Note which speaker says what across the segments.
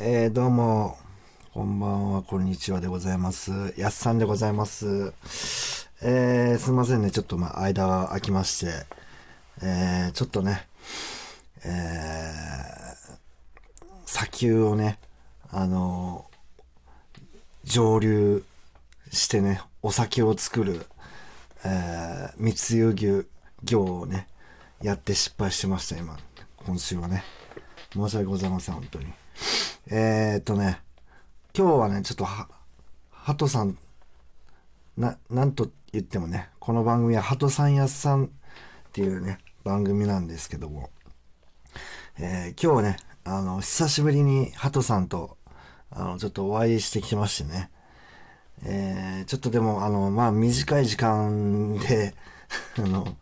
Speaker 1: えー、どうも、こんばんは、こんにちはでございます。やっさんでございます。えー、すいませんね、ちょっとまあ、間が空きまして、えー、ちょっとね、えー、砂丘をね、あの蒸留してね、お酒を作る、えー、密輸牛業をね、やって失敗してました、今。今週はね。申し訳ございません、本当に。えー、っとね、今日はね、ちょっとは、ハトさん、な、なんと言ってもね、この番組はハトさんやっさんっていうね、番組なんですけども、えー、今日ね、あの、久しぶりにハトさんと、あの、ちょっとお会いしてきましてね、えー、ちょっとでも、あの、まあ、短い時間で、あの、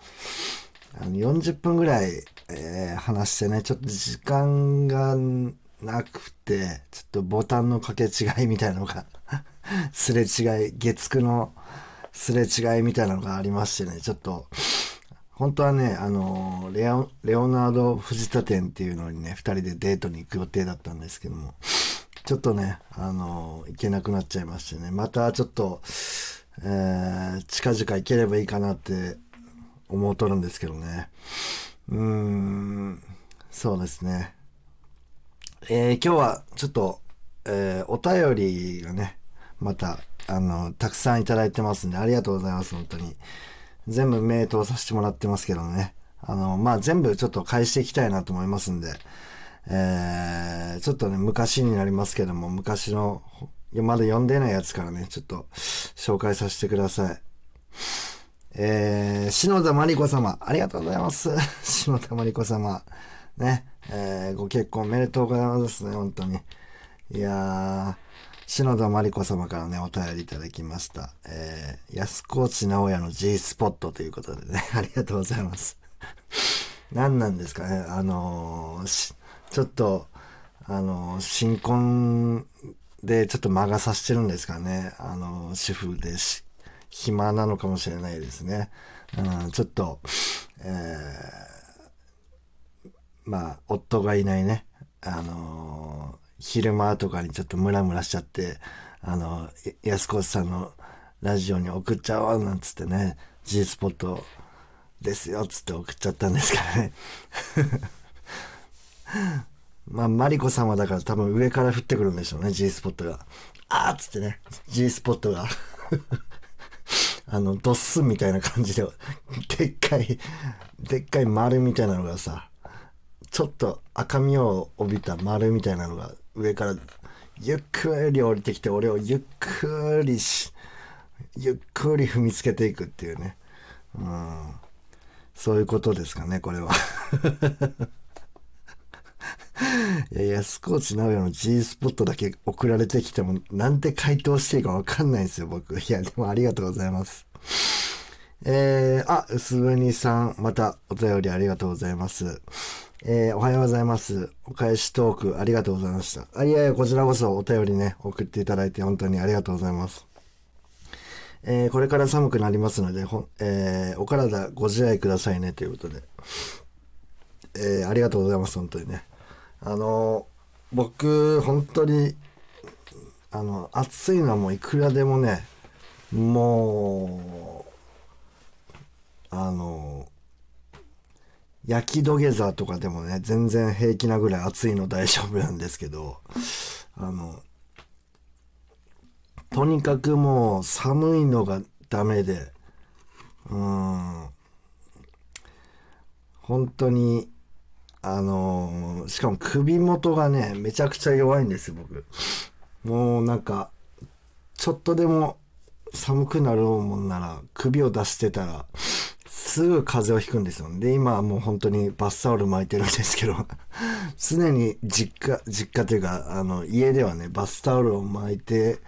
Speaker 1: あの40分ぐらい、えー話してね、ちょっと時間がなくて、ちょっとボタンの掛け違いみたいなのが、すれ違い、月9のすれ違いみたいなのがありましてね、ちょっと、本当はね、あの、レオレオナルド藤田店っていうのにね、二人でデートに行く予定だったんですけども、ちょっとね、あの、行けなくなっちゃいましてね、またちょっと、えー、近々行ければいいかなって思うとるんですけどね。うーん、そうですね。えー今日はちょっと、えーお便りがね、また、あの、たくさんいただいてますんで、ありがとうございます、本当に。全部目通させてもらってますけどね。あの、まあ、全部ちょっと返していきたいなと思いますんで、えーちょっとね、昔になりますけども、昔の、まだ読んでないやつからね、ちょっと紹介させてください。えー、篠田真理子様、ありがとうございます。篠田真理子様。ね、えー、ご結婚おめでとうございますね、本当に。いやー、篠田真理子様からね、お便りいただきました。えー、安河内直也の G スポットということでね、ありがとうございます。何なんですかね、あのーちょっと、あのー新婚でちょっと間が差してるんですかね、あのー主婦でし、暇なのかもしれないですね。うん、ちょっと、えーまあ、夫がいないね、あのー昼間とかにちょっとムラムラしちゃって、あのー、安子さんのラジオに送っちゃおうなんつってね、G スポットですよっつって送っちゃったんですからね。まあ、マリコ様だから多分上から降ってくるんでしょうね、G スポットが。あーっつってね、G スポットが。あの、ドッスンみたいな感じで、でっかい、でっかい丸みたいなのがさ、ちょっと赤みを帯びた丸みたいなのが上からゆっくり降りてきて、俺をゆっくりし、ゆっくり踏みつけていくっていうね。うん。そういうことですかね、これは。いや、安河内直也の G スポットだけ送られてきても、なんて回答していいかわかんないんですよ、僕。いや、でもありがとうございます。えー、あ、薄紅さん、またお便りありがとうございます。えー、おはようございます。お返しトークありがとうございました。あ、いやいや、こちらこそお便りね、送っていただいて本当にありがとうございます。えー、これから寒くなりますので、ほえー、お体ご自愛くださいね、ということで。えー、ありがとうございます、本当にね。あの僕、本当に、あの、暑いのはもういくらでもね、もう、あの焼き土下座とかでもね、全然平気なぐらい暑いの大丈夫なんですけど、あの、とにかくもう寒いのがダメで、うん、本当に、あのしかも首元がね、めちゃくちゃ弱いんです、僕。もうなんか、ちょっとでも寒くなるもんなら、首を出してたら、すぐ風邪をひくんですよ。で、今はもう本当にバスタオル巻いてるんですけど、常に実家、実家というか、あの、家ではね、バスタオルを巻いて、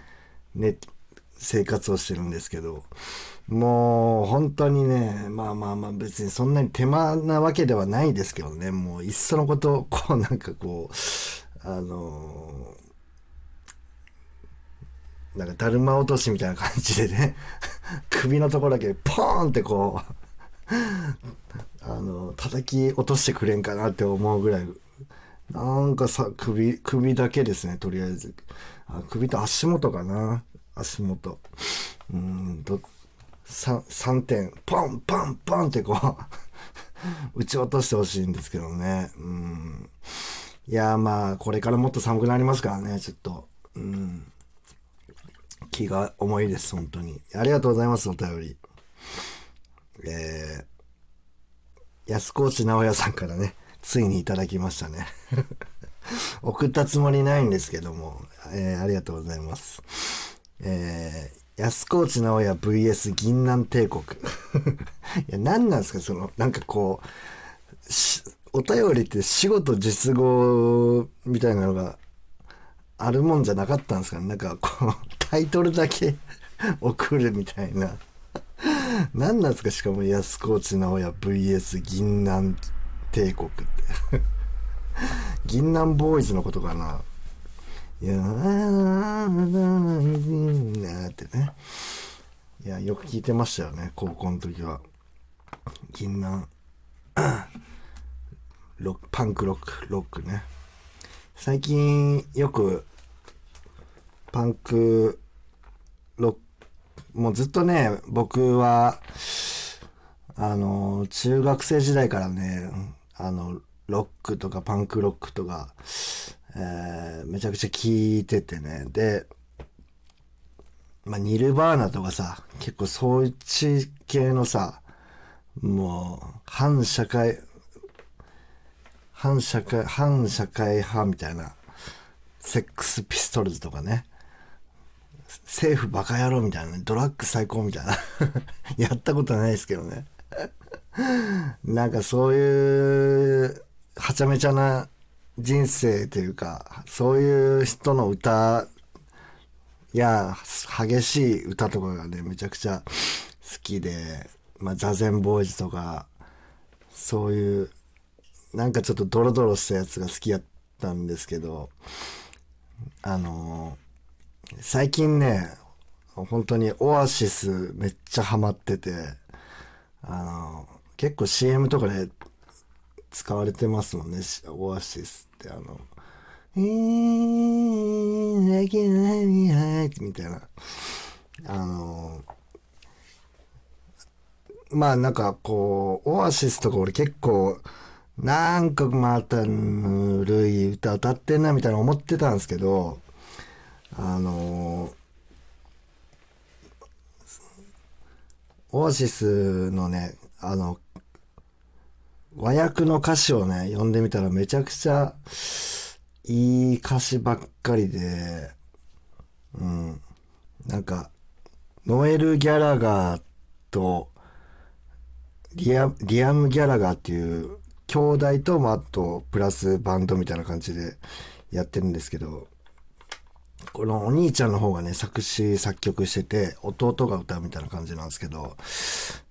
Speaker 1: ね、生活をしてるんですけど、もう本当にね、まあまあまあ別にそんなに手間なわけではないですけどね、もういっそのこと、こうなんかこう、あのーなんかだるま落としみたいな感じでね、首のところだけポーンってこう、あの、叩き落としてくれんかなって思うぐらい、なんかさ、首、首だけですね、とりあえず。あ首と足元かな。足元。うんと、3、3点、ポン、ポン、ポンってこう 打ち落としてほしいんですけどね。うん。いや、まあ、これからもっと寒くなりますからね、ちょっと。うん。気が重いです、本当に。ありがとうございます、お便り。えー、安河内直也さんからね、ついにいただきましたね。送ったつもりないんですけども、えーありがとうございます。えー、安河内直也 VS 銀南帝国。いや、何なんですか、その、なんかこう、お便りって死後と実語みたいなのがあるもんじゃなかったんですかね。なんかこう、タイトルだけ 送るみたいな。何なんですかしかも安河内直也 VS 銀南帝国って。銀南ボーイズのことかな。いやーなーってね。いや、よく聞いてましたよね、高校の時は。銀南、ロック、パンクロック、ロックね。最近よく、パンク、ロック、もうずっとね、僕は、あの、中学生時代からね、あの、ロックとかパンクロックとか、えーめちゃくちゃ聞いててね。で、まあ、ニルバーナとかさ、結構そういう系のさ、もう、反社会、反社会、反社会派みたいな、セックスピストルズとかね。政府バカ野郎みたいなね、ドラッグ最高みたいな。やったことないですけどね。なんかそういう、はちゃめちゃな人生というか、そういう人の歌や、激しい歌とかがね、めちゃくちゃ好きで、まあ、ザゼンボーイズとか、そういう、なんかちょっとドロドロしたやつが好きやったんですけど、あのー最近ね、本当にオアシスめっちゃハマってて、あの結構 CM とかで使われてますもんね、オアシスってあの、えー、だけないみはいみたいな。あのまあなんかこう、オアシスとか俺結構、なんかまたぬるい歌歌ってんなみたいな思ってたんですけど、あのオアシスのね、あの、和訳の歌詞をね、読んでみたらめちゃくちゃいい歌詞ばっかりで、うん。なんか、ノエル・ギャラガーとリアリアム・ギャラガーっていう兄弟と、まあ、あと、プラスバンドみたいな感じでやってるんですけど、このお兄ちゃんの方がね、作詞作曲してて、弟が歌うみたいな感じなんですけど、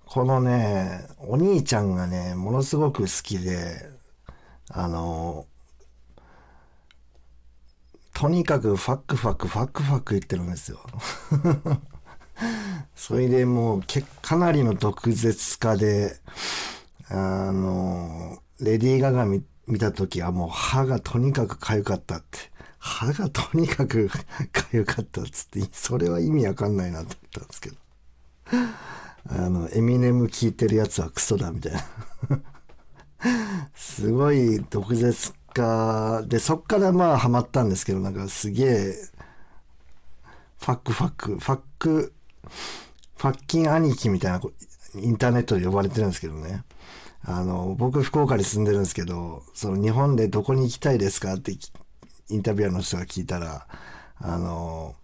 Speaker 1: このね、お兄ちゃんがね、ものすごく好きで、あの、とにかくファックファックファックファック言ってるんですよ。それでもうけ、かなりの毒舌家で、あの、レディー・ガガ見見た時はもう歯がとにかく痒かったって。歯がとにかく 痒かったっつって、それは意味わかんないなって言ったんですけど。あの、エミネム聞いてるやつはクソだみたいな。すごい毒舌家で、そっからまあハマったんですけど、なんかすげえ、ファックファック、ファック、ファッキン兄貴みたいなインターネットで呼ばれてるんですけどね。あの、僕福岡に住んでるんですけど、その日本でどこに行きたいですかってきインタビュアーの人が聞いたら、あの、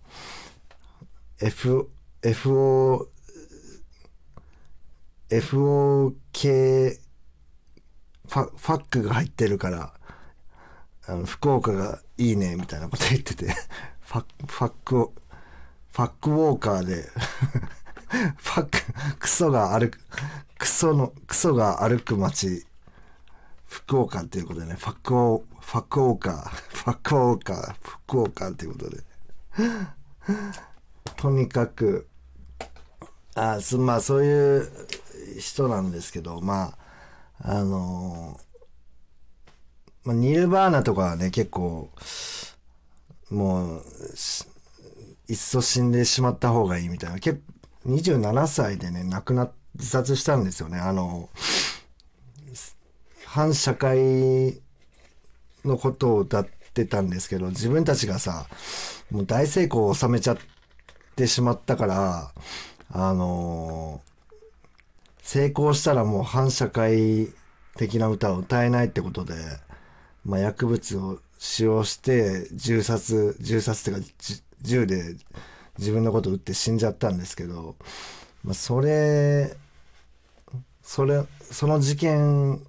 Speaker 1: F、FO、FOK、ファファックが入ってるから、あの、福岡がいいね、みたいなこと言ってて、ファッファック、ファックウォーカーで、ファック、クソが歩く、クソの、クソが歩く街、福岡っていうことでね、ファックオ、ファックオーカー、ファックオーカー、福岡っていうことで。とにかく、あすまあそういう人なんですけど、まあ、あのまあ、ニルバーナとかはね、結構、もう、いっそ死んでしまった方がいいみたいな。結27歳でね、亡くな、自殺したんですよね。あの、反社会のことを歌ってたんですけど、自分たちがさ、もう大成功を収めちゃってしまったから、あの成功したらもう反社会的な歌を歌えないってことで、まあ、薬物を使用して銃殺、銃殺っていうか、銃で自分のことを撃って死んじゃったんですけど、まあ、それ、それ、その事件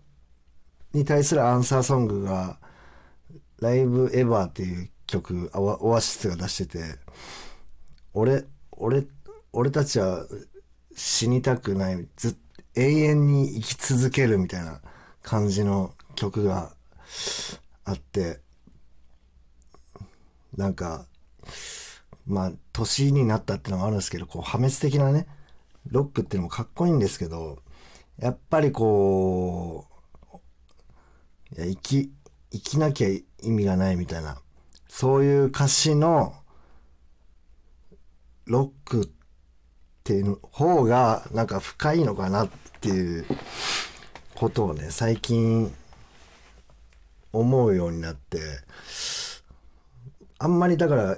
Speaker 1: に対するアンサーソングが、ライブエヴァーっていう曲、オアシスが出してて、俺、俺、俺たちは死にたくない、ず永遠に生き続けるみたいな感じの曲があって、なんか、まあ、年になったってのもあるんですけど、こう、破滅的なね、ロックってのもかっこいいんですけど、やっぱりこう、いや、生き、生きなきゃ意味がないみたいな、そういう歌詞の、ロックっていう方が、なんか深いのかなっていうことをね、最近、思うようになって、あんまりだから、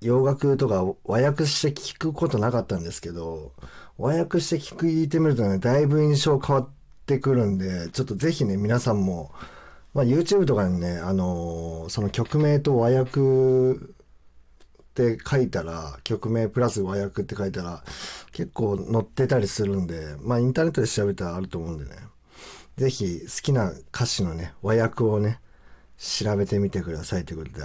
Speaker 1: 洋楽とか和訳して聞くことなかったんですけど、和訳して聞いてみるとね、だいぶ印象変わってってくるんで、ちょっとぜひね、皆さんも、まあ、YouTube とかにね、あのー、その曲名と和訳って書いたら、曲名プラス和訳って書いたら、結構載ってたりするんで、まあインターネットで調べたらあると思うんでね。ぜひ好きな歌詞のね、和訳をね、調べてみてくださいということで。